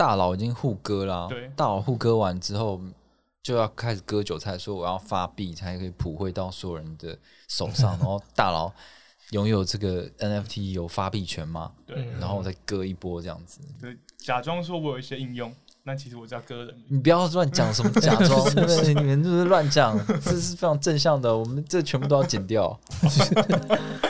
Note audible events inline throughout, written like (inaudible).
大佬已经互割啦，对大佬互割完之后，就要开始割韭菜，说我要发币才可以普惠到所有人的手上，(laughs) 然后大佬拥有这个 NFT 有发币权吗，对，然后再割一波这样子。对，假装说我有一些应用，那其实我只要割人。你不要乱讲什么假装，对 (laughs) 不对？你们就是乱讲，这是非常正向的，我们这全部都要剪掉。(laughs)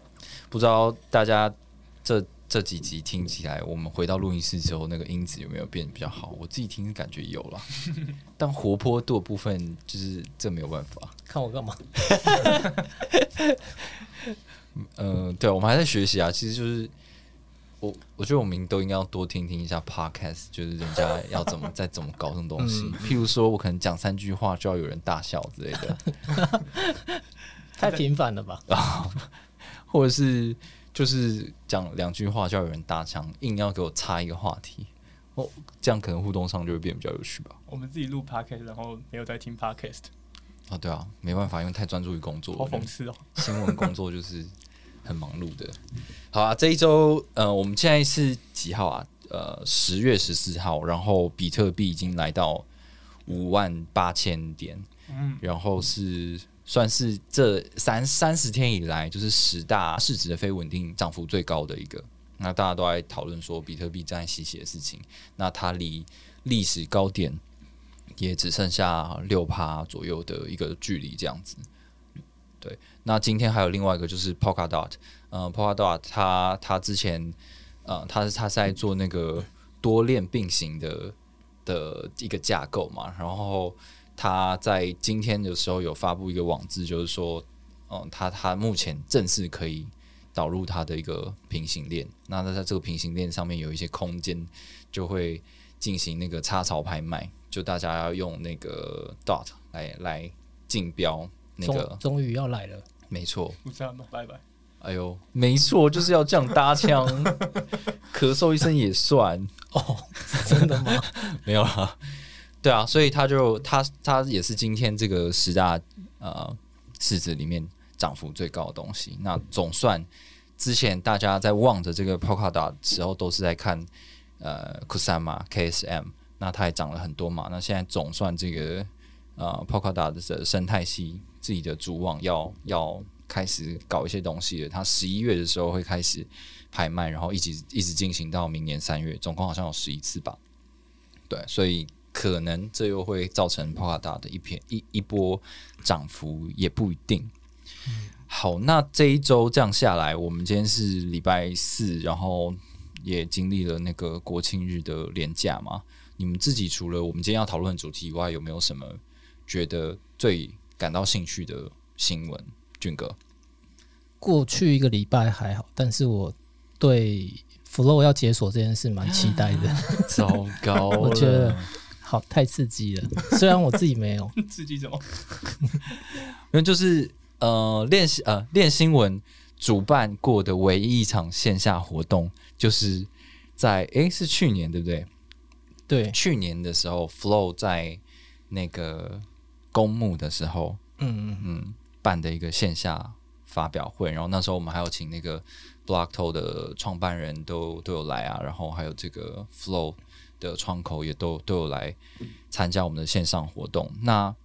不知道大家这这几集听起来，我们回到录音室之后，那个音质有没有变比较好？我自己听感觉有了，(laughs) 但活泼度的部分就是这没有办法。看我干嘛？(laughs) 嗯，对，我们还在学习啊。其实就是我，我觉得我们都应该要多听听一下 podcast，就是人家要怎么 (laughs) 在怎么搞这种东西。譬如说，我可能讲三句话就要有人大笑之类的，太频繁了吧？或者是就是讲两句话就要有人搭腔，硬要给我插一个话题。哦，这样可能互动上就会变比较有趣吧。我们自己录 podcast，然后没有在听 podcast，啊，对啊，没办法，因为太专注于工作好。讽刺哦。新闻工作就是很忙碌的。好啊，这一周呃，我们现在是几号啊？呃，十月十四号，然后比特币已经来到五万八千点，嗯，然后是算是这三三十天以来，就是十大市值的非稳定涨幅最高的一个。那大家都在讨论说比特币正在吸血的事情，那它离历史高点也只剩下六趴左右的一个距离，这样子。对，那今天还有另外一个就是 Polkadot，呃，Polkadot 它它之前呃，它是它是在做那个多链并行的的一个架构嘛，然后它在今天的时候有发布一个网志，就是说，嗯、他他目前正式可以导入他的一个平行链，那他在这个平行链上面有一些空间，就会进行那个插槽拍卖，就大家要用那个 dot 来来竞标那个终，于要来了，没错，不这样吧，拜拜。哎呦，没错，就是要这样搭腔，(laughs) 咳嗽一声也算，哦，真的吗？(laughs) 没有啦。对啊，所以他就他他也是今天这个十大呃市值里面涨幅最高的东西。那总算之前大家在望着这个 Pocada 的时候，都是在看呃 Kusama KSM，那它也涨了很多嘛。那现在总算这个呃 Pocada 的生态系自己的主网要要开始搞一些东西了。它十一月的时候会开始拍卖，然后一直一直进行到明年三月，总共好像有十一次吧。对，所以可能这又会造成 Polkadot 的一片一一波涨幅，也不一定。好，那这一周这样下来，我们今天是礼拜四，然后也经历了那个国庆日的连假嘛。你们自己除了我们今天要讨论的主题以外，有没有什么觉得最感到兴趣的新闻？俊哥，过去一个礼拜还好，但是我对 Flow 要解锁这件事蛮期待的，(laughs) (laughs) 糟糕，我觉得好太刺激了。虽然我自己没有，(laughs) 刺激什么？(laughs) 因为就是呃练习呃练新闻主办过的唯一一场线下活动，就是在诶是去年对不对？对，去年的时候，Flow 在那个公墓的时候，嗯嗯，嗯，办的一个线下发表会，然后那时候我们还有请那个 Blockto 的创办人都都有来啊，然后还有这个 Flow 的窗口也都都有来参加我们的线上活动。那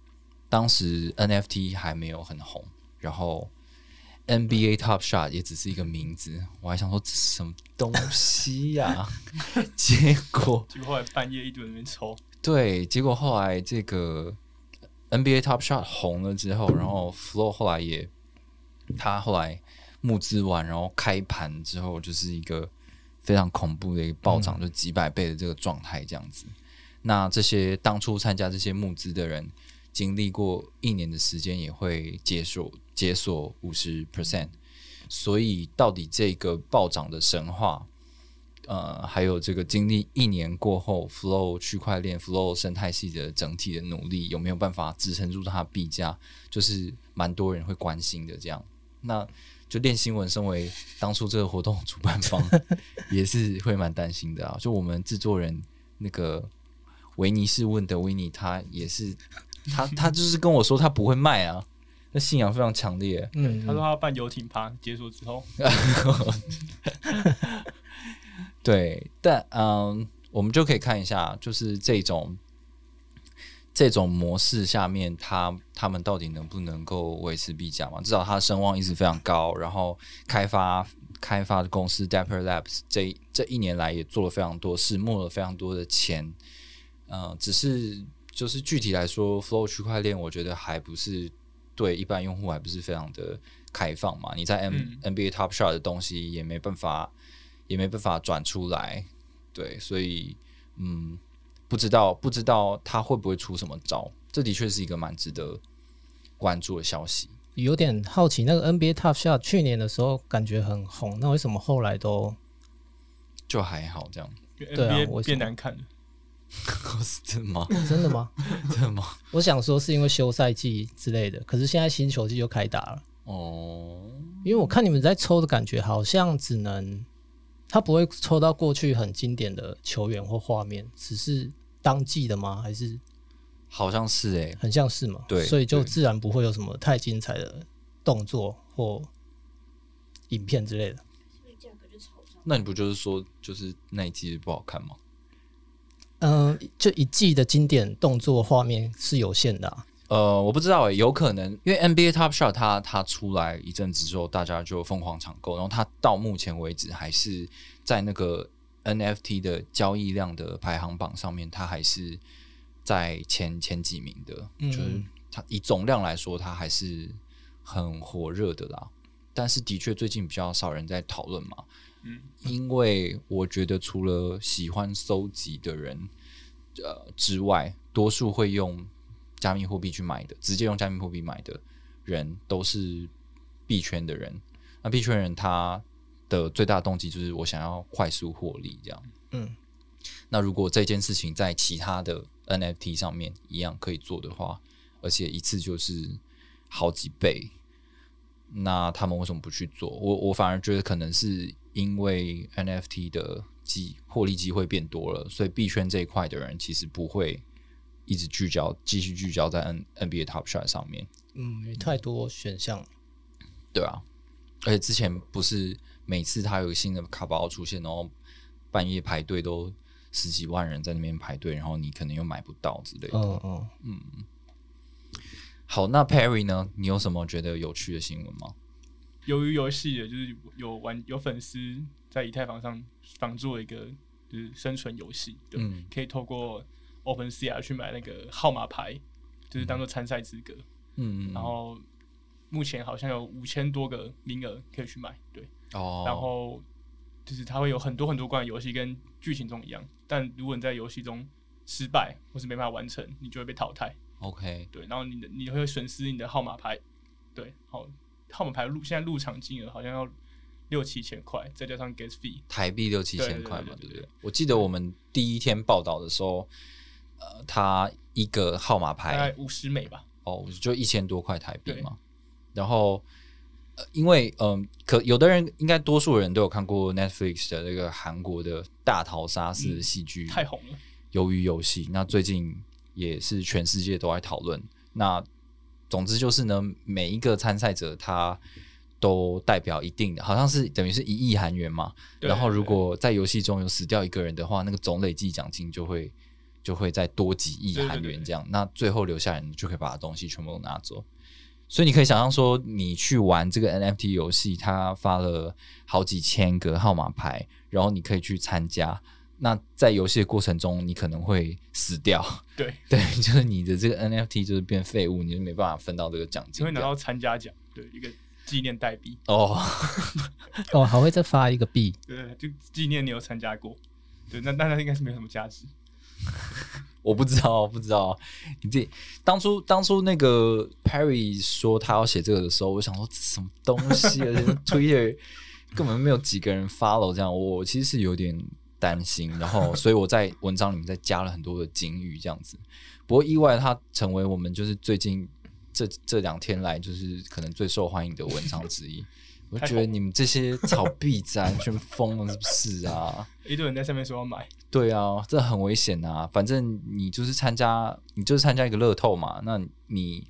当时 NFT 还没有很红，然后 NBA Top Shot 也只是一个名字，我还想说这是什么东西呀、(laughs) 结果结果后来半夜一堆人抽，对，结果后来这个 NBA Top Shot 红了之后，然后 Flow 后来也，他后来募资完，然后开盘之后，就是一个非常恐怖的一个暴涨，就几百倍的这个状态这样子。那这些当初参加这些募资的人，经历过一年的时间，也会解锁解锁五十 percent。所以，到底这个暴涨的神话，呃，还有这个经历一年过后，Flow 区块链、Flow 生态系的整体的努力有没有办法支撑住它的币价，就是蛮多人会关心的。这样，那就练新闻，身为当初这个活动主办方，(laughs) 也是会蛮担心的啊。就我们制作人那个维尼是问的维尼，他也是，他他就是跟我说他不会卖啊，那信仰非常强烈。嗯，他说他要办游艇趴，结束之后 (laughs) (laughs) 对，但嗯，我们就可以看一下，就是这种这种模式下面，他他们到底能不能够维持币价嘛？至少他的声望一直非常高，然后开发开发的公司 Dapper Labs 这这一年来也做了非常多事，募了非常多的钱。嗯、只是就是具体来说，Flow 区块链，我觉得还不是对一般用户还不是非常的开放嘛。你在 M、嗯 NBA Top Shot 的东西也没办法。也没办法转出来，对，所以嗯，不知道不知道他会不会出什么招，这的确是一个蛮值得关注的消息。有点好奇，那个 NBA Top Shot 去年的时候感觉很红，那为什么后来都就还好这样，对啊为什 NBA 变难看了。(laughs) 是真的吗？真的吗？(laughs) 真的吗？我想说是因为休赛季之类的，可是现在新球季就开打了，哦，因为我看你们在抽的感觉好像只能，他不会抽到过去很经典的球员或画面，只是当季的吗？还是好像是诶、很像是嘛？对所以就自然不会有什么太精彩的动作或影片之类的。那你不就是说，就是那一季不好看吗？嗯、就一季的经典动作画面是有限的、啊，呃，我不知道诶、有可能因为 NBA Top Shot 它它出来一阵子之后，大家就疯狂抢购，然后它到目前为止还是在那个 NFT 的交易量的排行榜上面，它还是在前前几名的，嗯就是它以总量来说，它还是很火热的啦。但是的确最近比较少人在讨论嘛，嗯，因为我觉得除了喜欢搜集的人，呃之外，多数会用加密货币去买的，直接用加密货币买的人都是币圈的人。那币圈人他的最大动机就是我想要快速获利，这样。嗯，那如果这件事情在其他的 NFT 上面一样可以做的话，而且一次就是好几倍，那他们为什么不去做？我我反而觉得可能是因为 NFT 的机获利机会变多了，所以币圈这一块的人其实不会一直聚焦，继续聚焦在 N NBA Top Shot 上面，嗯，因为太多选项。对啊。而且之前不是每次他有新的卡包出现，然后半夜排队都十几万人在那边排队，然后你可能又买不到之类的。嗯嗯，好，那 Perry 呢？你有什么觉得有趣的新闻吗？由于游戏的，就是有玩有粉丝在以太坊上仿做一个就是生存游戏，对，嗯可以透过 OpenSea 去买那个号码牌，就是当做参赛资格。嗯，然后目前好像有五千多个名额可以去买，对。哦，然后就是它会有很多很多关于游戏跟剧情中一样，但如果你在游戏中失败或是没办法完成，你就会被淘汰。OK，对，然后你的你会损失你的号码牌，对，好，号码牌入现在入场金额好像要六七千块，再加上 gas fee，台币六七千块嘛，对不对？我记得我们第一天报道的时候，呃，他一个号码牌大概五十美吧。哦，就一千多块台币嘛。然后，呃，因为嗯、可有的人应该多数人都有看过 Netflix 的那个韩国的大逃杀式嗯戏剧，太红了，鱿鱼游戏，那最近也是全世界都在讨论。那总之就是呢，每一个参赛者他都代表一定的，好像是等于是一亿韩元嘛。然后如果在游戏中有死掉一个人的话，那个总累计奖金就会就会再多几亿韩元这样。那最后留下来，你就可以把东西全部都拿走。所以你可以想象说，你去玩这个 NFT 游戏，它发了好几千个号码牌，然后你可以去参加。那在游戏的过程中，你可能会死掉，对，(laughs) 对，(laughs) 就是你的这个 NFT 就是变废物，你就没办法分到这个奖金。你会拿到参加奖，对，一个纪念代币，哦，(laughs) 哦，还会再发一个币，对就纪念你有参加过，对，那那那应该是没有什么价值，(laughs) 我不知道，不知道。你这当初当初那个 Perry 说他要写这个的时候，我想说什么东西啊？就是 Twitter 根本没有几个人 follow 这样，我其实是有点担心，然后所以我在文章里面再加了很多的警语这样子。不过意外，它成为我们就是最近这这两天来就是可能最受欢迎的文章之一。我觉得你们这些炒币仔完全疯了，是不是啊？(laughs) 一堆人在上面说要买，对啊，这很危险啊！反正你就是参加，你就是参加一个乐透嘛，那你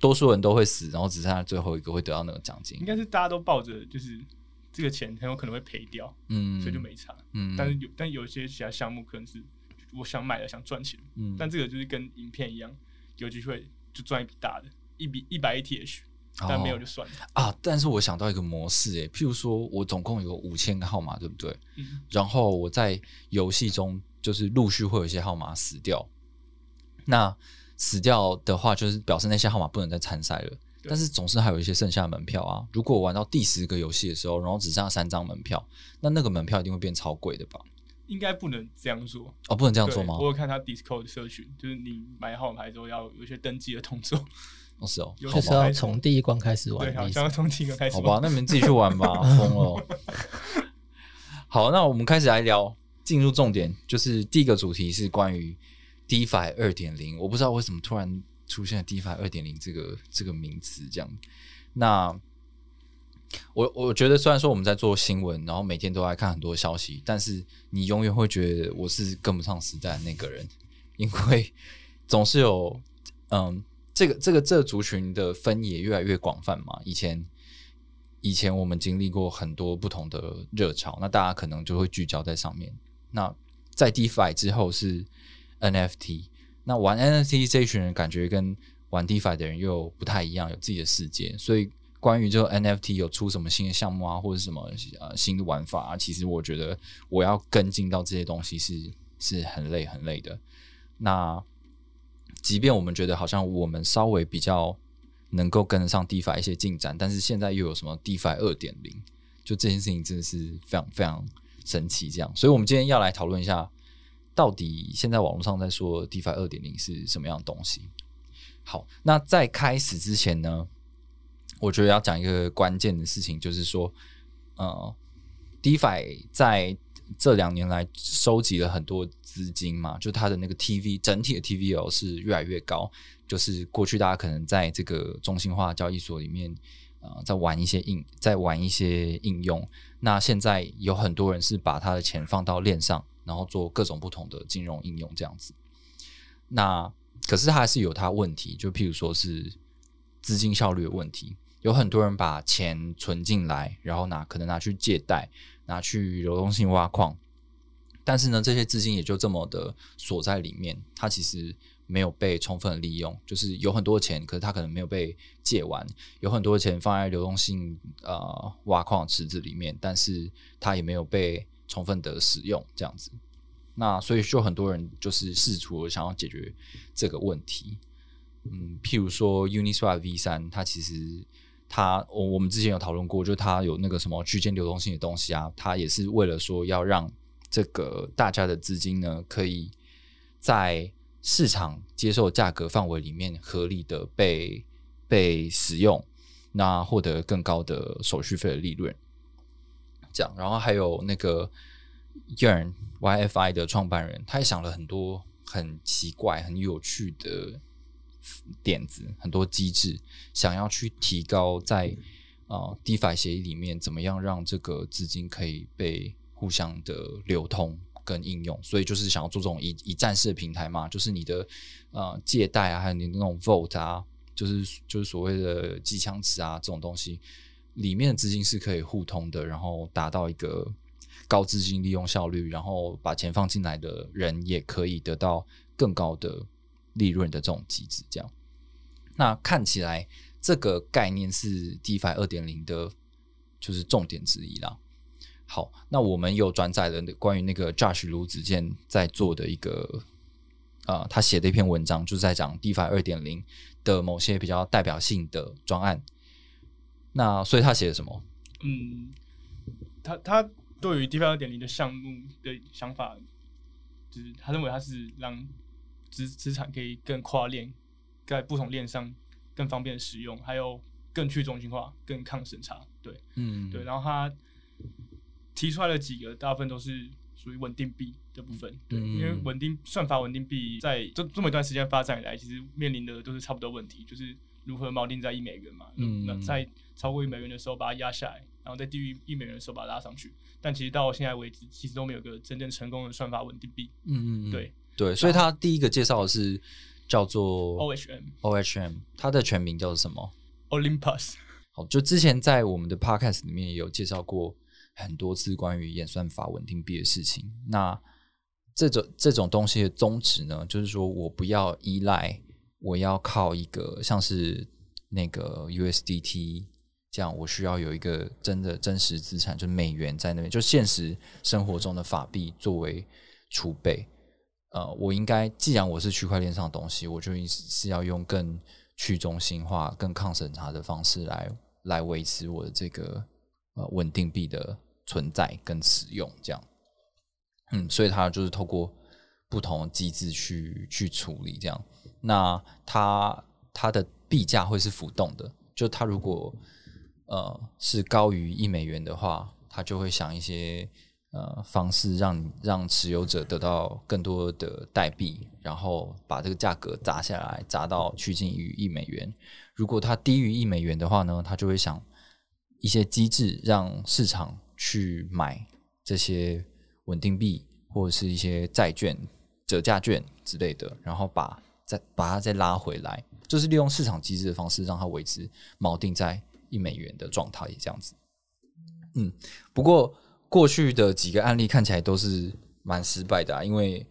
多数人都会死，然后只剩下最后一个会得到那个奖金应。该是大家都抱着就是这个钱很有可能会赔掉，嗯，所以就没差。嗯，但是有但有一些其他项目可能是我想买了想赚钱，嗯，但这个就是跟影片一样，有机会就赚一笔大的，一笔一百 ATH，但没有就算了。啊，但是我想到一个模式，诶，譬如说我总共有五千个号码，对不对？嗯，然后我在游戏中就是陆续会有一些号码死掉，那死掉的话，就是表示那些号码不能再参赛了。但是总是还有一些剩下的门票啊。如果我玩到第十个游戏的时候，然后只剩下三张门票，那那个门票一定会变超贵的吧？应该不能这样做。哦，不能这这样做吗？我有看他 Discord 社群，就是你买号码牌之后要有一些登记的动作，哦，是哦，有好吧，就是要从第一关开始玩对，好像。要从第一个开始好吧，那你们自己去玩吧，(laughs) 疯了。好，那我们开始来聊，进入重点，就是第一个主题是关于 DeFi 二点零。我不知道为什么突然出现了 DeFi 二点零这个这个名词，这样。那我我觉得，虽然说我们在做新闻，然后每天都在看很多消息，但是你永远会觉得我是跟不上时代的那个人，因为 (laughs) 总是有嗯，这个这个这个族群的分野越来越广泛嘛。以前以前我们经历过很多不同的热潮，那大家可能就会聚焦在上面。那在 DeFi 之后是 NFT，那玩 NFT 这一群人感觉跟玩 DeFi 的人又不太一样，有自己的世界。所以关于这个 NFT 有出什么新的项目啊，或者什么呃新的玩法啊，其实我觉得我要跟进到这些东西是是很累很累的。那即便我们觉得好像我们稍微比较能够跟得上 DeFi 一些进展，但是现在又有什么 DeFi 二点零，就这件事情真的是非常非常神奇。这样，所以我们今天要来讨论一下，到底现在网络上在说 DeFi 二点零是什么样的东西。好，那在开始之前呢，我觉得要讲一个关键的事情，就是说，呃，DeFi 在这两年来收集了很多资金嘛，就它的那个 TV 整体的 TVL 是越来越高。就是过去大家可能在这个中心化交易所里面，呃，在玩一些应在玩一些应用。那现在有很多人是把他的钱放到链上，然后做各种不同的金融应用这样子。那可是它还是有它问题，就譬如说是资金效率的问题。有很多人把钱存进来，然后拿可能拿去借贷，拿去流动性挖矿，但是呢，这些资金也就这么的锁在里面，它其实没有被充分利用。就是有很多钱，可是它可能没有被借完；有很多钱放在流动性呃挖矿池子里面，但是它也没有被充分的使用，这样子。那所以就很多人就是试图想要解决这个问题。嗯，譬如说 Uniswap V 三，它其实他我我们之前有讨论过，就他有那个什么区间流动性的东西啊，他也是为了说要让这个大家的资金呢，可以在市场接受价格范围里面合理的被被使用，那获得更高的手续费的利润。这样，然后还有那个 Yearn YFI 的创办人，他也想了很多很奇怪、很有趣的点子，很多机制，想要去提高在呃 DeFi 协议里面怎么样让这个资金可以被互相的流通跟应用，所以就是想要做这种一一站式的平台嘛，就是你的呃借贷啊，还有你那种 Vote 啊，就是就是所谓的机枪池啊这种东西，里面的资金是可以互通的，然后达到一个高资金利用效率，然后把钱放进来的人也可以得到更高的利润的这种机制，这样。那看起来这个概念是 DeFi 二点零的，就是重点之一啦。好，那我们有转载了关于那个 Josh 卢子健在做的一个，呃，他写的一篇文章，就是在讲 DeFi 二点零的某些比较代表性的专案。那所以他写的什么？嗯，他他对于 DeFi 二点零的项目的想法，就是他认为他是让资资产可以更跨链，在不同链上更方便使用，还有更去中心化、更抗审查。对嗯，对，然后他提出来的几个大部分都是属于稳定币的部分。对，嗯因为稳定算法稳定币在这这么一段时间发展以来，其实面临的都是差不多问题，就是如何锚定在一美元嘛。嗯那在超过一美元的时候把它压下来，然后在低于一美元的时候把它拉上去。但其实到现在为止，其实都没有个真正成功的算法稳定币。嗯嗯嗯，对对，所以他第一个介绍的是叫做，OHM OHM，它的全名叫做什么？Olympus。好，就之前在我们的 podcast 里面也有介绍过很多次关于演算法稳定币的事情。那这种这种东西的宗旨呢，就是说我不要依赖，我要靠一个像是那个 USDT 这样，我需要有一个真的真实资产，就是美元在那边，就现实生活中的法币作为储备。呃，我应该既然我是区块链上的东西，我就应是要用更去中心化、更抗审查的方式来来维持我的这个呃稳定币的存在跟使用，这样。嗯，所以它就是透过不同机制去去处理这样。那它它的币价会是浮动的，就它如果呃是高于一美元的话，它就会想一些呃方式让让持有者得到更多的代币，然后把这个价格砸下来，砸到趋近于一美元。如果它低于一美元的话呢，它就会想一些机制让市场去买这些稳定币或者是一些债券、折价券之类的，然后把再把它再拉回来，就是利用市场机制的方式让它维持锚定在一美元的状态，这样子。嗯，不过过去的几个案例看起来都是蛮失败的啊，因为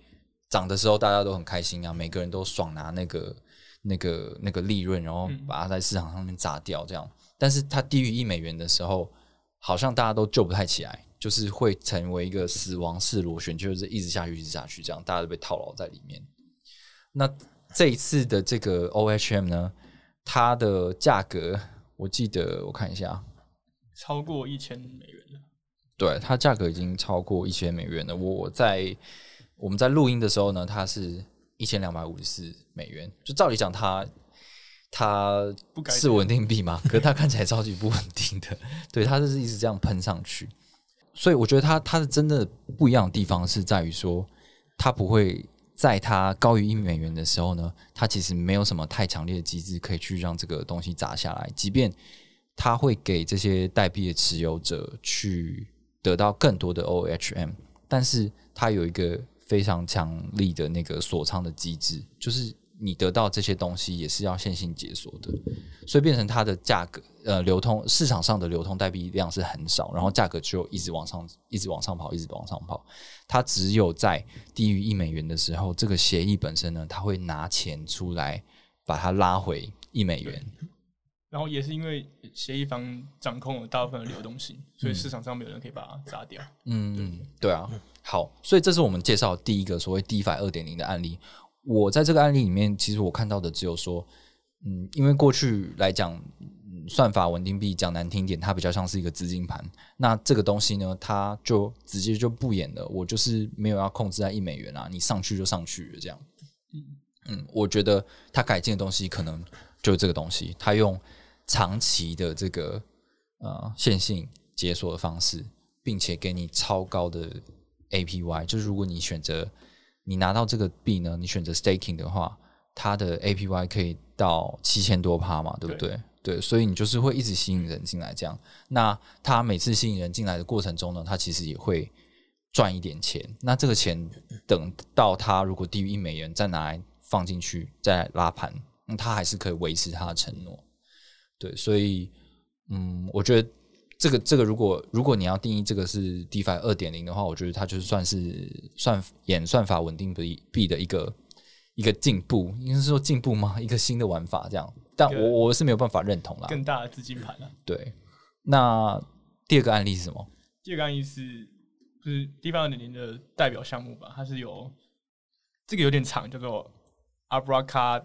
涨的时候大家都很开心啊，每个人都爽拿那个那个那个利润，然后嗯把它在市场上面砸掉这样。但是它低于一美元的时候，好像大家都救不太起来，就是会成为一个死亡式螺旋，就是一直下去，一直下去，这样大家都被套牢在里面。那这一次的这个 OHM 呢，它的价格我记得我看一下，超过一千美元了。对，它价格已经超过一千美元了。我在我们在录音的时候呢，它是一千两百五十四美元。就照理讲，它它是稳定币嘛，可是它看起来超级不稳定的。(laughs) 对，它就是一直这样喷上去。所以我觉得它它的真的不一样的地方是在于说，它不会在它高于一美元的时候呢，它其实没有什么太强烈的机制可以去让这个东西砸下来，即便它会给这些代币的持有者去得到更多的 OHM，但是它有一个非常强力的那个锁仓的机制，就是你得到这些东西也是要线性解锁的，所以变成它的价格呃流通市场上的流通代币量是很少，然后价格就一直往上一直往上跑，一直往上跑。它只有在低于一美元的时候，这个协议本身呢，它会拿钱出来把它拉回一美元。然后也是因为协议方掌控了大部分的流动性，所以市场上没有人可以把它砸掉。嗯，对啊，好，所以这是我们介绍第一个所谓 DeFi 二点零的案例。我在这个案例里面，其实我看到的只有说，嗯，因为过去来讲，嗯算法稳定币讲难听点，它比较像是一个资金盘。那这个东西呢，它就直接就不演了，我就是没有要控制在一美元啊，你上去就上去这样。嗯，我觉得它改进的东西可能就是这个东西，它用长期的这个呃线性解锁的方式，并且给你超高的 APY，就是如果你选择你拿到这个币呢，你选择 staking 的话，它的 APY 可以到七千多趴嘛，对不对？对，所以你就是会一直吸引人进来，这样。那它每次吸引人进来的过程中呢，它其实也会赚一点钱。那这个钱等到它如果低于一美元，再拿来放进去，再拉盘，那它还是可以维持它的承诺。对，所以嗯，我觉得这个这个，如果如果你要定义这个是 DeFi 二点零的话，我觉得它就是算是算演算法稳定币币的一个一个进步，应该是说进步吗？一个新的玩法这样。但我我是没有办法认同啦。更大的资金盘啊。对，那第二个案例是什么？第二个案例是就是 dfi 二点零的代表项目吧，它是有这个有点长，叫做 Abracadabra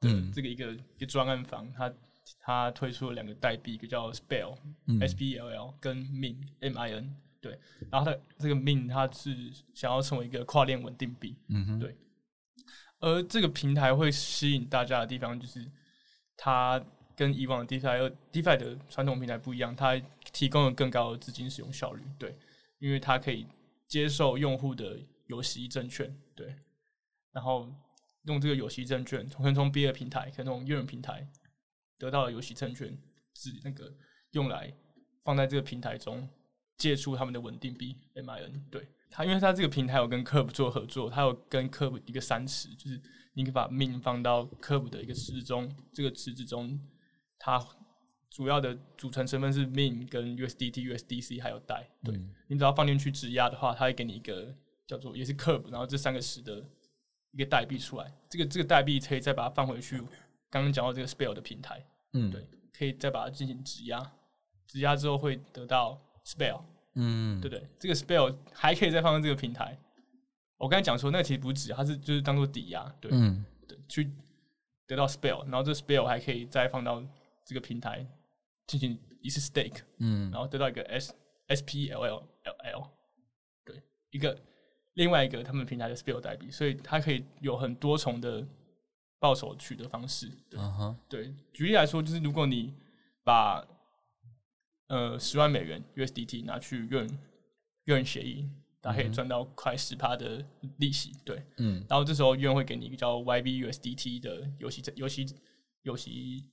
的嗯。这个一个一个专案房，它它推出了两个代币，一个叫 Spell、嗯。S B L L 跟 Min M I N 对，然后它这个 Min 它是想要成为一个跨链稳定币，嗯哼，对。而这个平台会吸引大家的地方，就是它跟以往的 DeFi DeFi 的传统平台不一样，它提供了更高的资金使用效率。对，因为它可以接受用户的有息证券，对，然后用这个有息证券，可能从别的平台，可能从约人平台得到的有息证券，是那个用来放在这个平台中借出他们的稳定币 MIN。对，它因为它这个平台有跟 Curve 做合作，它有跟 Curve 一个三池，就是你可以把 min 放到 Curve 的一个池中，这个池子中，它主要的组成成分是 min 跟 USDT、USDC 还有代。对、你只要放进去质押的话，它会给你一个叫做也是 Curve，然后这三个池的一个代币出来。这个这个代币可以再把它放回去，刚刚讲到这个 Spell 的平台，嗯，对，可以再把它进行质押，质押之后会得到 Spell。嗯，对不对？这个 spell 还可以再放在这个平台。我刚才讲说，那个其实不是纸，它是就是当做抵押，对、嗯对，去得到 spell，然后这 spell 还可以再放到这个平台进行一次 stake，嗯然后得到一个 s s p l l l l，对，一个另外一个他们平台的 spell 代币，所以它可以有很多重的报酬取得方式。对，举例来说，就是如果你把呃十万美元 USDT 拿去用用协议，它可以赚到快十趴的利息。对，嗯。然后这时候院会给你一个叫 YBUSDT 的游戏证游戏游戏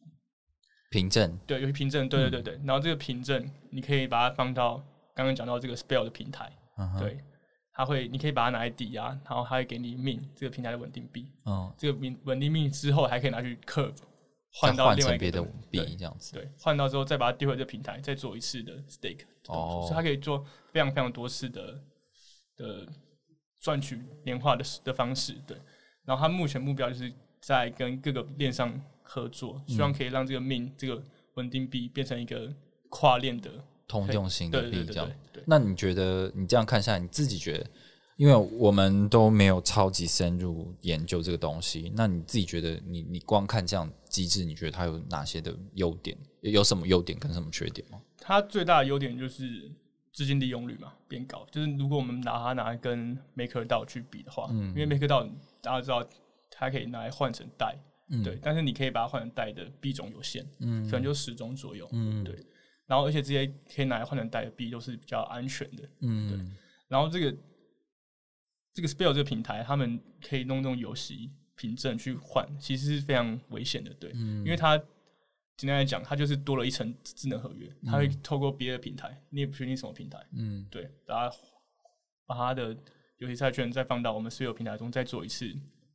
凭证，对游戏凭证，对对对对。然后这个凭证你可以把它放到刚刚讲到这个 Spell 的平台，嗯哼，对，它会你可以把它拿来抵押，然后它会给你 Min 这个平台的稳定币。嗯，这个稳稳定币之后还可以拿去 Curve 换到另外一个的币这样子，对，换到之后再把它丢回这个平台，再做一次的 stake 哦所以它可以做非常非常多次的的赚取年化的的方式。对，然后它目前目标就是在跟各个链上合作，希嗯望可以让这个 min 这个稳定币变成一个跨链的通用型的币这样。那你觉得你这样看下来，你自己觉得，因为我们都没有超级深入研究这个东西，那你自己觉得你你光看这样机制，你觉得它有哪些的优点？有有什么优点跟什么缺点吗？它最大的优点就是资金利用率嘛变高，就是如果我们拿它拿来跟 MakerDAO 去比的话，嗯因为 MakerDAO 大家知道它可以拿来换成代，嗯对，但是你可以把它换成代的币种有限，嗯可能就十种左右，嗯对然后而且这些可以拿来换成代币都是比较安全的，嗯。然后这个这个 Spell 这个平台，他们可以弄这种游戏凭证去换，其实是非常危险的，对，嗯。因为它简单来讲，它就是多了一层智能合约，它会透过别的平台，你也不确定什么平台，嗯。对，把它把它的游戏债券再放到我们所有平台中，再做一次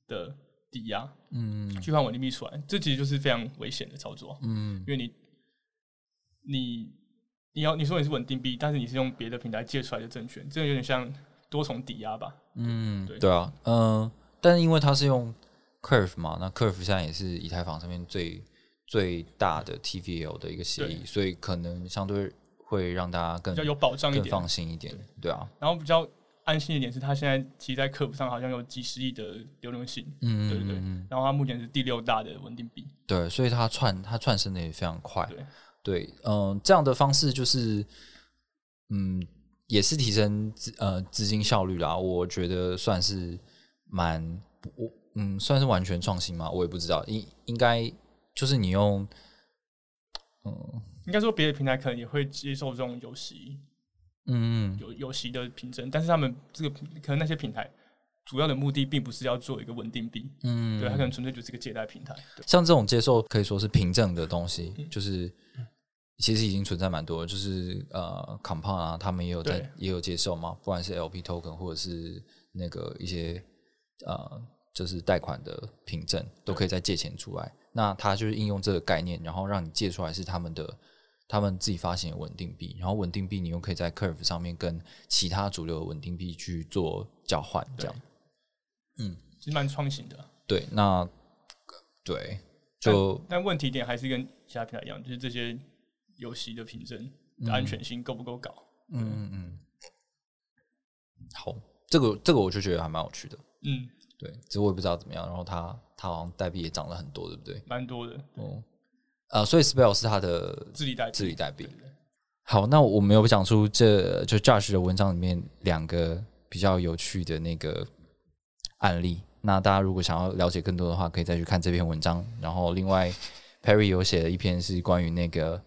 的抵押，嗯。去换稳定币出来，这其实就是非常危险的操作，嗯。因为你你你要你说你是稳定币，但是你是用别的平台借出来的证券，这个有点像多重抵押吧？嗯，对对啊，嗯、但是因为它是用 Curve 嘛，那 Curve 现在也是以太坊上面最最大的 TVL 的一个协议，所以可能相对会让大家更比较有保障一更点。放心一点，对啊，然后比较安心一点是，它现在其实在客服上好像有几十亿的流动性，嗯，对对对。嗯然后它目前是第六大的稳定币，对，所以它串它串升的也非常快，对对，嗯、这样的方式就是，嗯，也是提升资呃资金效率啦。我觉得算是蛮我嗯，算是完全创新嘛，我也不知道，应应该就是你用嗯。应该说别的平台可能也会接受这种游戏嗯游游戏的凭证，但是他们这个可能那些平台主要的目的并不是要做一个稳定币，嗯，对，它可能。纯粹就是一个借贷平台，像这种接受可以说是凭证的东西，嗯。就是其实已经存在蛮多，就是呃，Compound 啊，他们也有在也有接受嘛，不管是 LP token 或者是那个一些呃，就是贷款的凭证，都可以再借钱出来。那他就是应用这个概念，然后让你借出来是他们的他们自己发行的稳定币，然后稳定币你又可以在 Curve 上面跟其他主流的稳定币去做交换，这样嗯其实蛮创新的。对。那对就但问题点还是跟其他平台一样，就是这些游戏的凭证的安全性够不够高？嗯嗯嗯，好，这个这个我就觉得还蛮有趣的，嗯，对，只是我也不知道怎么样。然后它它好像代币也涨了很多，对不对？蛮多的哦，呃，所以 Spell 是它的治理代币治理代币好，那我没有讲出这就 Josh 的文章里面两个比较有趣的那个案例。那大家如果想要了解更多的话，可以再去看这篇文章。然后另外 Perry 有写了一篇是关于那个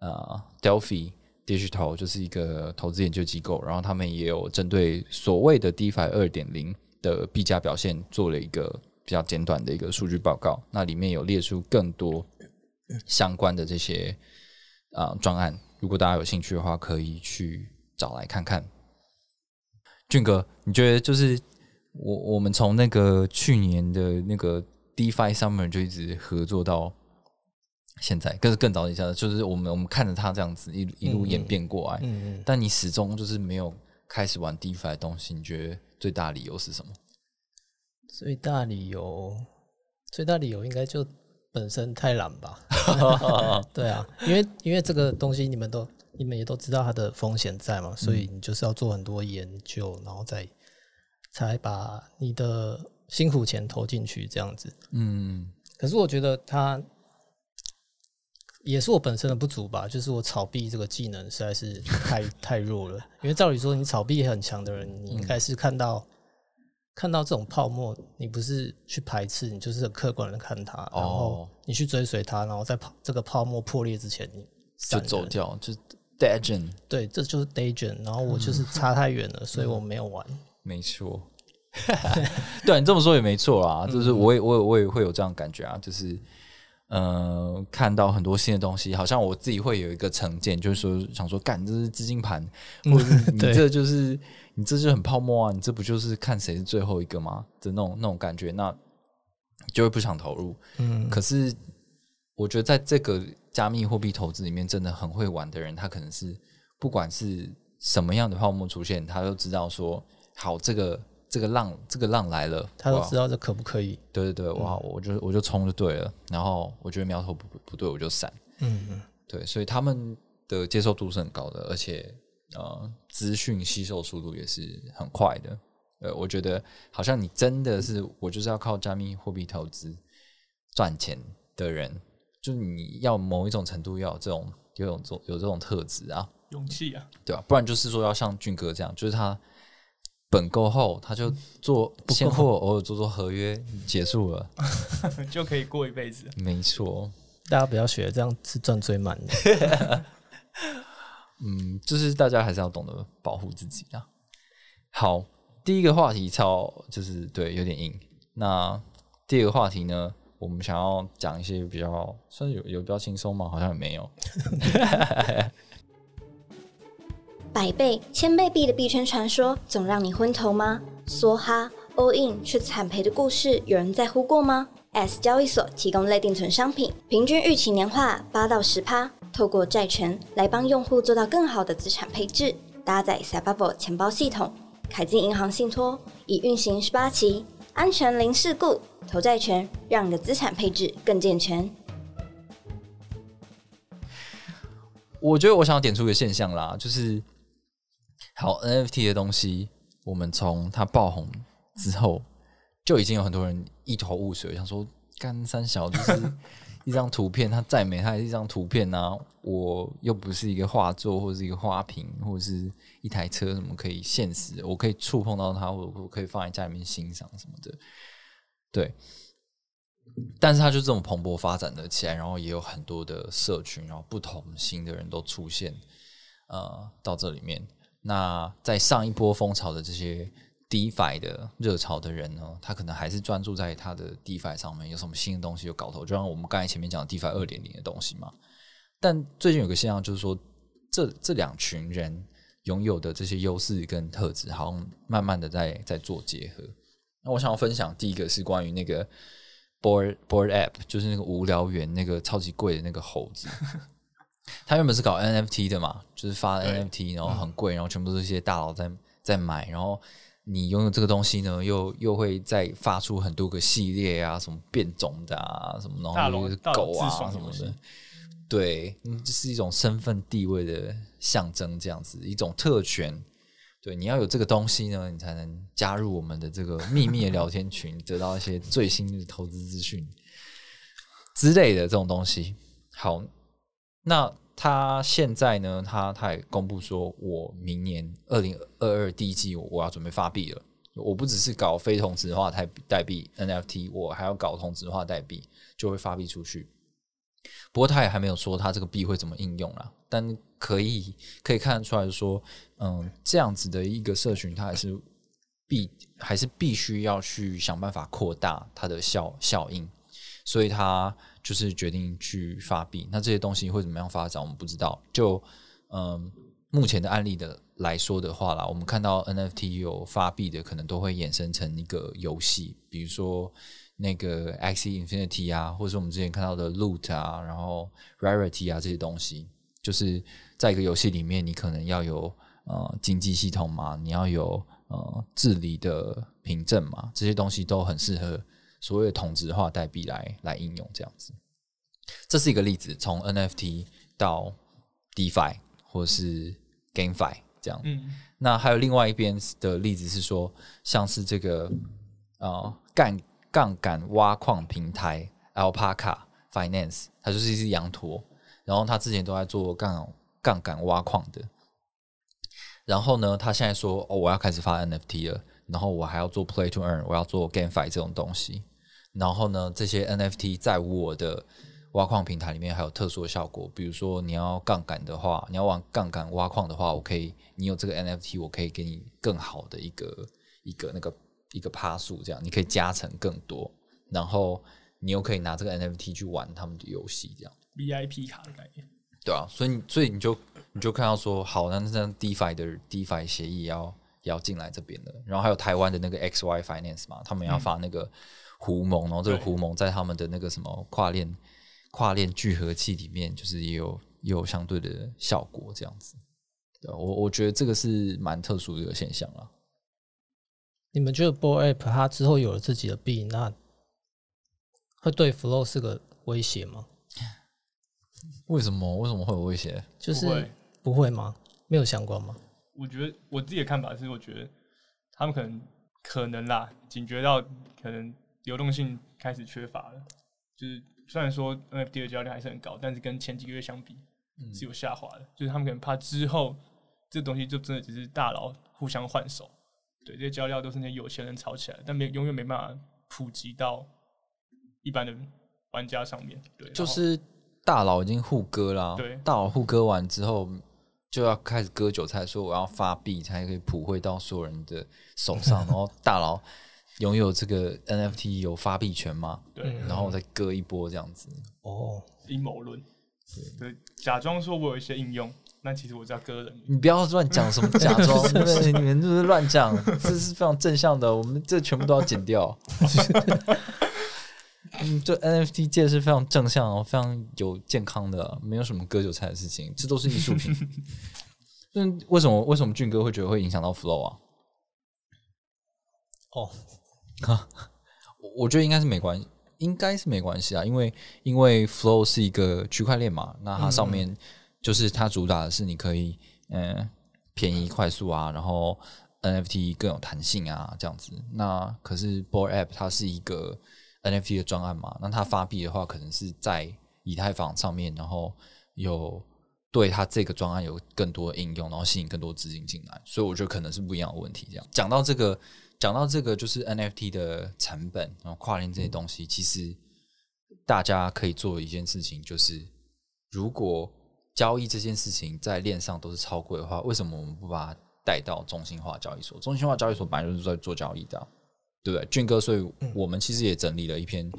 呃 Delphi Digital，就是一个投资研究机构，然后他们也有针对所谓的 DeFi 二点零的币价表现做了一个比较简短的一个数据报告，那里面有列出更多相关的这些啊、专案，如果大家有兴趣的话，可以去找来看看。俊哥，你觉得就是我我们从那个去年的那个 DeFi Summer 就一直合作到现在，更是更早以前，就是我们我们看着他这样子一一路演变过来，嗯嗯，但你始终就是没有开始玩 DeFi 的东西，你觉得最大理由是什么？最大理由，最大理由应该就本身太懒吧。(laughs) 对啊，因为因为这个东西你们都你们也都知道它的风险在嘛，所以你就是要做很多研究，然后再才把你的辛苦钱投进去这样子。嗯可是我觉得它也是我本身的不足吧，就是我炒币这个技能实在是太 (laughs) 太弱了。因为照理说，你炒币很强的人，你应该是看到、看到这种泡沫，你不是去排斥，你就是很客观的看它，然后哦你去追随它，然后在泡这个泡沫破裂之前，你就。走掉，就是 d a g e n 对，这就是 day 卷，然后我就是差太远了，所以我没有玩。没错。(laughs) 对你这么说也没错啦，就是我也我也我也会有这样感觉啊，就是呃看到很多新的东西，好像我自己会有一个成见，就是说想说，干这是资金盘，或者是 (laughs) 你这就是你这就很泡沫啊，你这不就是看谁是最后一个吗？的那种那种感觉，那就会不想投入。嗯，可是我觉得在这个加密货币投资里面，真的很会玩的人，他可能是不管是什么样的泡沫出现，他都知道说，好，这个这个浪这个浪来了，他都知道这可不可以。对对对，哇，我就我就冲就对了，然后我觉得苗头不不不对，我就闪。嗯嗯对，所以他们的接受度是很高的，而且呃，资讯吸收速度也是很快的。呃，我觉得好像你真的是我就是要靠加密货币投资赚钱的人，就是你要某一种程度要有这种有种有有这种特质啊，勇气啊，对吧、不然就是说要像俊哥这样，就是他本够后，他就做现货，偶尔做做合约，结束了。(laughs) 就可以过一辈子。没错，大家不要学，这样是赚最慢的。(laughs) 嗯，就是大家还是要懂得保护自己啊。好，第一个话题超就是对有点硬。那第二个话题呢，我们想要讲一些比较算是有有比较轻松吗？好像也没有。百倍、千倍币的币圈传说，总让你昏头吗？梭哈、all in 却惨赔的故事，有人在乎过吗？S 交易所提供类定存商品，平均预期年化八到十趴，透过债权来帮用户做到更好的资产配置。搭载 s a b a b o 钱包系统，凯金银行信托已运行十八期，安全零事故，投债权让你的资产配置更健全。我觉得我想要点出一个现象啦，就是好 NFT 的东西，我们从它爆红之后，就已经有很多人一头雾水，想说干三小就是 (laughs) 一张图片，它再美，它也是一张图片啊，我又不是一个画作或者是一个花瓶或者是一台车，什么可以现实，我可以触碰到它，或者我可以放在家里面欣赏什么的，对。但是它就这种蓬勃发展的起来，然后也有很多的社群，然后不同型的人都出现，呃，到这里面。那在上一波风潮的这些 DeFi 的热潮的人呢，他可能还是专注在他的 DeFi 上面，有什么新的东西有搞头，就像我们刚才前面讲的 DeFi 二点零的东西嘛。但最近有个现象就是说，这这两群人拥有的这些优势跟特质，好像慢慢的在在做结合。那我想要分享第一个是关于那个 Board Board App，就是那个无聊猿那个超级贵的那个猴子。(laughs) 他原本是搞 NFT 的嘛，就是发 NFT，然后很贵，然后全部都是一些大佬在在买，然后你拥有这个东西呢，又又会再发出很多个系列啊，什么变种的啊，什么然大后就是狗啊什么的，对，嗯，这是一种身份地位的象征，这样子一种特权。对，你要有这个东西呢，你才能加入我们的这个秘密的聊天群，(laughs) 得到一些最新的投资资讯之类的这种东西。好，那他现在呢，他他也公布说，我明年二零二二第一季我要准备发币了。我不只是搞非同质化代代币 NFT，我还要搞同质化代币，就会发币出去。不过他也还没有说他这个币会怎么应用啦，但可以可以看得出来说，嗯，这样子的一个社群，它还是必还是必须要去想办法扩大它的效效应，所以他就是决定去发币。那这些东西会怎么样发展，我们不知道。就嗯，目前的案例的来说的话啦，我们看到 NFT 有发币的，可能都会衍生成一个游戏，比如说。那个 X Infinity 啊，或者是我们之前看到的 Loot 啊，然后 Rarity 啊这些东西，就是在一个游戏里面，你可能要有呃经济系统嘛，你要有呃治理的凭证嘛，这些东西都很适合所谓的同质化代币来来应用这样子。这是一个例子，从 NFT 到 DeFi 或是 GameFi 这样。嗯。那还有另外一边的例子是说，像是这个啊杠。杠杆挖矿平台 Alpaca Finance，它就是一只羊驼，然后它之前都在做杠杠杆挖矿的，然后呢，他现在说哦，我要开始发 NFT 了，然后我还要做 Play to Earn，我要做 GameFi 这种东西，然后呢，这些 NFT 在我的挖矿平台里面还有特殊的效果，比如说你要杠杆的话，你要玩杠杆挖矿的话，我可以，你有这个 NFT，我可以给你更好的一个一个那个。一个趴数，这样你可以加成更多，然后你又可以拿这个 NFT 去玩他们的游戏，这样。VIP 卡的概念，对啊，所以所以你就你就看到说，好，那这样 DeFi 的 DeFi 协议要要进来这边了，然后还有台湾的那个 XY Finance 嘛，他们要发那个胡蒙，然后这个胡蒙在他们的那个什么跨链跨链聚合器里面，就是也有也有相对的效果，这样子，对我我觉得这个是蛮特殊的一个现象啊。你们觉得 b o App 它之后有了自己的币，那会对 Flow 是个威胁吗？为什么？为什么会有威胁？就是不会吗？没有相关吗？我觉得我自己的看法是，我觉得他们可能可能啦，警觉到可能流动性开始缺乏了。就是虽然说 NFT 的交易量还是很高，但是跟前几个月相比是有下滑的。就是他们可能怕之后这东西就真的只是大佬互相换手。对，这些交易都是那些有钱人炒起来，但没永远没办法普及到一般的玩家上面。对，就是大佬已经互割了，对，大佬互割完之后，就要开始割韭菜，说我要发币才可以普惠到所有人的手上，(laughs) 然后大佬拥有这个 NFT 有发币权吗？对，然后再割一波这样子。哦，阴谋论，对，假装说我有一些应用。那其实我叫割人，你不要乱讲什么假装，(laughs) 你们就是乱讲，(laughs) 这是非常正向的，我们这全部都要剪掉。(laughs) 嗯，这 NFT 界是非常正向、非常有健康的，没有什么割韭菜的事情，这都是艺术品。嗯，为什么为什么俊哥会觉得会影响到 Flow 啊？哦，(laughs) 我我觉得应该是没关系，应该是没关系啊，因为因为 Flow 是一个区块链嘛，那它上面。就是它主打的是你可以嗯便宜快速啊，然后 NFT 更有弹性啊这样子。那可是 Board App 它是一个 NFT 的专案嘛，那它发币的话可能是在以太坊上面，然后有对它这个专案有更多的应用，然后吸引更多资金进来。所以我觉得可能是不一样的问题。这样讲到这个，讲到这个就是 NFT 的成本，然后跨链这些东西，其实大家可以做一件事情，就是如果交易这件事情在链上都是超贵的话，为什么我们不把它带到中心化交易所？中心化交易所本来就是在做交易的，对不对？俊哥，所以我们其实也整理了一篇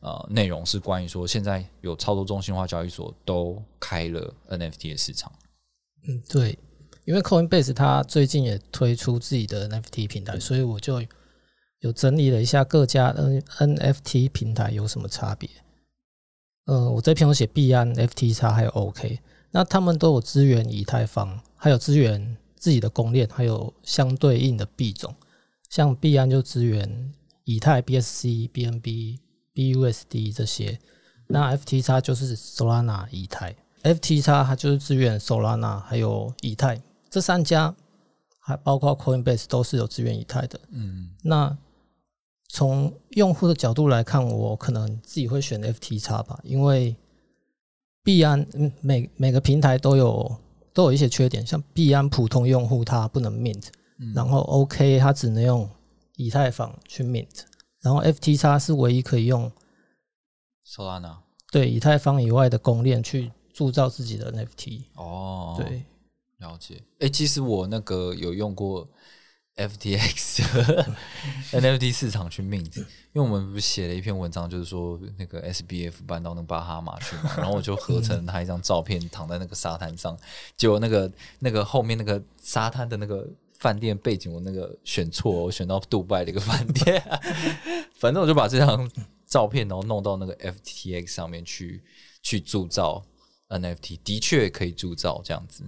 呃内容，是关于说现在有超多中心化交易所都开了 NFT 的市场。嗯，对，因为 Coinbase 它最近也推出自己的 NFT 平台，所以我就有整理了一下各家 N NFT 平台有什么差别。呃，我这篇有写币安、FTX 还有 OK。那他们都有资源以太坊，还有资源自己的公链，还有相对应的币种。像币安就支援以太、BSC、BNB、BUSD 这些。那 FTX 就是 Solana 以太，FTX 它就是支援 Solana 还有以太这三家，还包括 Coinbase 都是有资源以太的。嗯，那从用户的角度来看，我可能自己会选 FTX 吧，因为。币安每每个平台都有都有一些缺点，像币安普通用户它不能 mint，然后 OK 它只能用以太坊去 mint，然后 FTX 是唯一可以用 Solana，对以太坊以外的公链去铸造自己的 NFT。哦，对，了解。哎、其实我那个有用过 FTX (laughs) NFT 市场去 mint，因为我们不是写了一篇文章，就是说那个 SBF 搬到那巴哈马去嘛，然后我就合成他一张照片，躺在那个沙滩上，结果那个那个后面那个沙滩的那个饭店背景，我那个选错，我选到杜拜的一个饭店，(laughs) 反正我就把这张照片然后弄到那个 FTX 上面去去铸造 NFT，的确可以铸造这样子，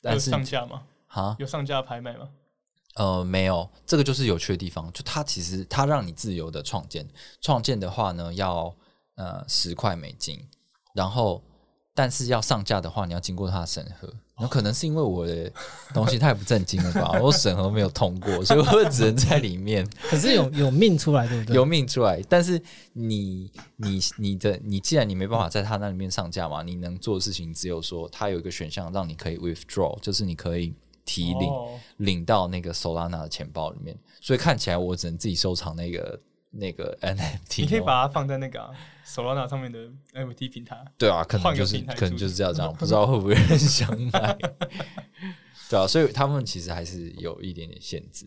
但是上架吗？啊有上架拍卖吗？呃没有，这个就是有趣的地方，就它其实它让你自由的创建，创建的话呢要呃十块美金，然后但是要上架的话，你要经过它的审核。那可能是因为我的东西太不正经了吧，我审核没有通过，所以我只能在里面。(laughs) 可是有有命出来，对不对？有命出来，但是你你你的你既然你没办法在他那里面上架嘛，你能做的事情只有说，他有一个选项让你可以 withdraw，就是你可以提领、哦领到那个 Solana 的钱包里面，所以看起来我只能自己收藏那个那个 NFT 哦。你可以把它放在那个、啊、Solana 上面的 NFT 平台。对啊，可能就是可能就是这样这样，(laughs) 不知道会不会有人想买。(laughs) 对啊，所以他们其实还是有一点点限制。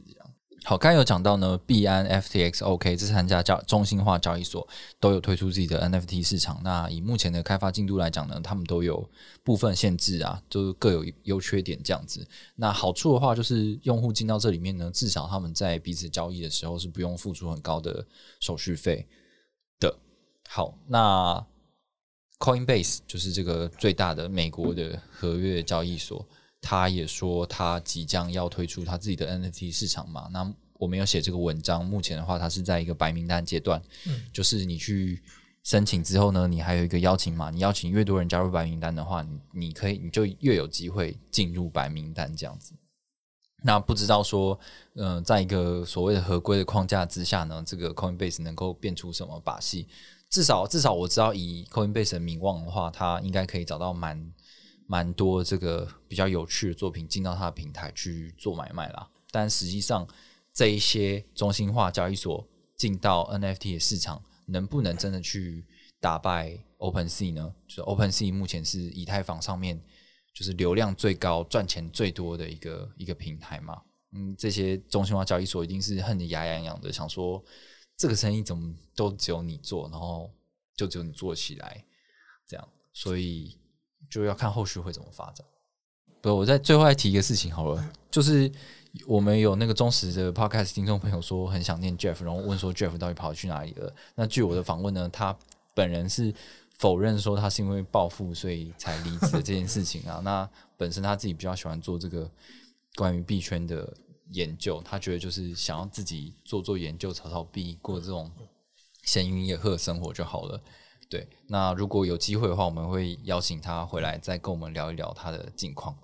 好，刚有讲到呢，币安、FTX、OK 这三家交中心化交易所都有推出自己的 NFT 市场。那以目前的开发进度来讲呢，他们都有部分限制啊，就是各有优缺点这样子。那好处的话，就是用户进到这里面呢，至少他们在彼此交易的时候是不用付出很高的手续费的。好，那 Coinbase 就是这个最大的美国的合约交易所，他也说他即将要推出他自己的 NFT 市场嘛。那我没有写这个文章，目前的话，它是在一个白名单阶段，就是你去申请之后呢，你还有一个邀请码，你邀请越多人加入白名单的话，你你可以你就越有机会进入白名单这样子。那不知道说，嗯、在一个所谓的合规的框架之下呢，这个 Coinbase 能够变出什么把戏？至少至少我知道，以 Coinbase 的名望的话，它应该可以找到蛮蛮多这个比较有趣的作品进到他的平台去做买卖啦。但实际上，这一些中心化交易所进到 NFT 的市场，能不能真的去打败 OpenSea 呢？就是 OpenSea 目前是以太坊上面就是流量最高、赚钱最多的一个一个平台嘛。嗯，这些中心化交易所一定是恨得牙痒痒的，想说这个生意怎么都只有你做，然后就只有你做起来，这样，所以就要看后续会怎么发展。不，我在最后再提一个事情好了，就是我们有那个忠实的 podcast 听众朋友说很想念 Jeff，然后问说 Jeff 到底跑去哪里了？那据我的访问呢，他本人是否认说他是因为暴富所以才离职的这件事情啊。那本身他自己比较喜欢做这个关于币圈的研究，他觉得就是想要自己做做研究，炒炒币，过这种闲云野鹤的生活就好了。对，那如果有机会的话，我们会邀请他回来再跟我们聊一聊他的近况。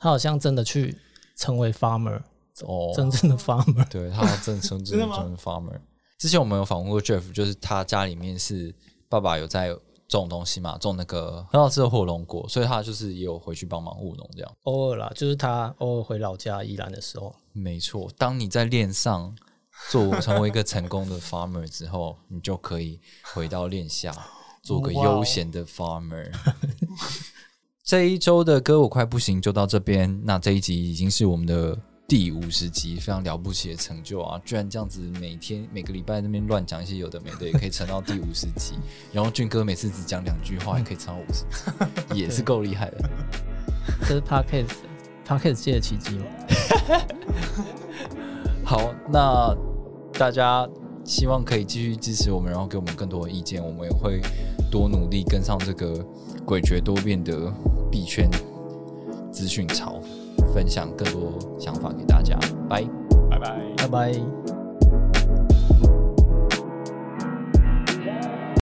他好像真的去成为 farmer，哦，真正的 farmer。对他真真真 (laughs) 真的吗的真的 farmer。之前我们有访问过 Jeff，就是他家里面是爸爸有在种东西嘛，种那个很好吃的火龙果，所以他就是也有回去帮忙务农这样。偶尔啦，就是他偶尔回老家宜兰的时候，没错，当你在链上做成为一个成功的 farmer 之后，你就可以回到练下 (laughs) 做个悠闲的 farmer。(laughs) 这一周的歌我快不行就到这边，那这一集已经是我们的第五十集，非常了不起的成就啊！居然这样子每天每个礼拜那边乱讲一些有的没的，也可以撑到第五十集。(laughs) 然后俊哥每次只讲两句话，也可以撑到五十集，也是够厉害的。这是 podcast podcast 界的奇迹吗？好，那大家希望可以继续支持我们，然后给我们更多的意见，我们也会多努力跟上这个诡谲多变的币圈资讯潮，分享更多想法给大家。拜。拜拜。拜拜。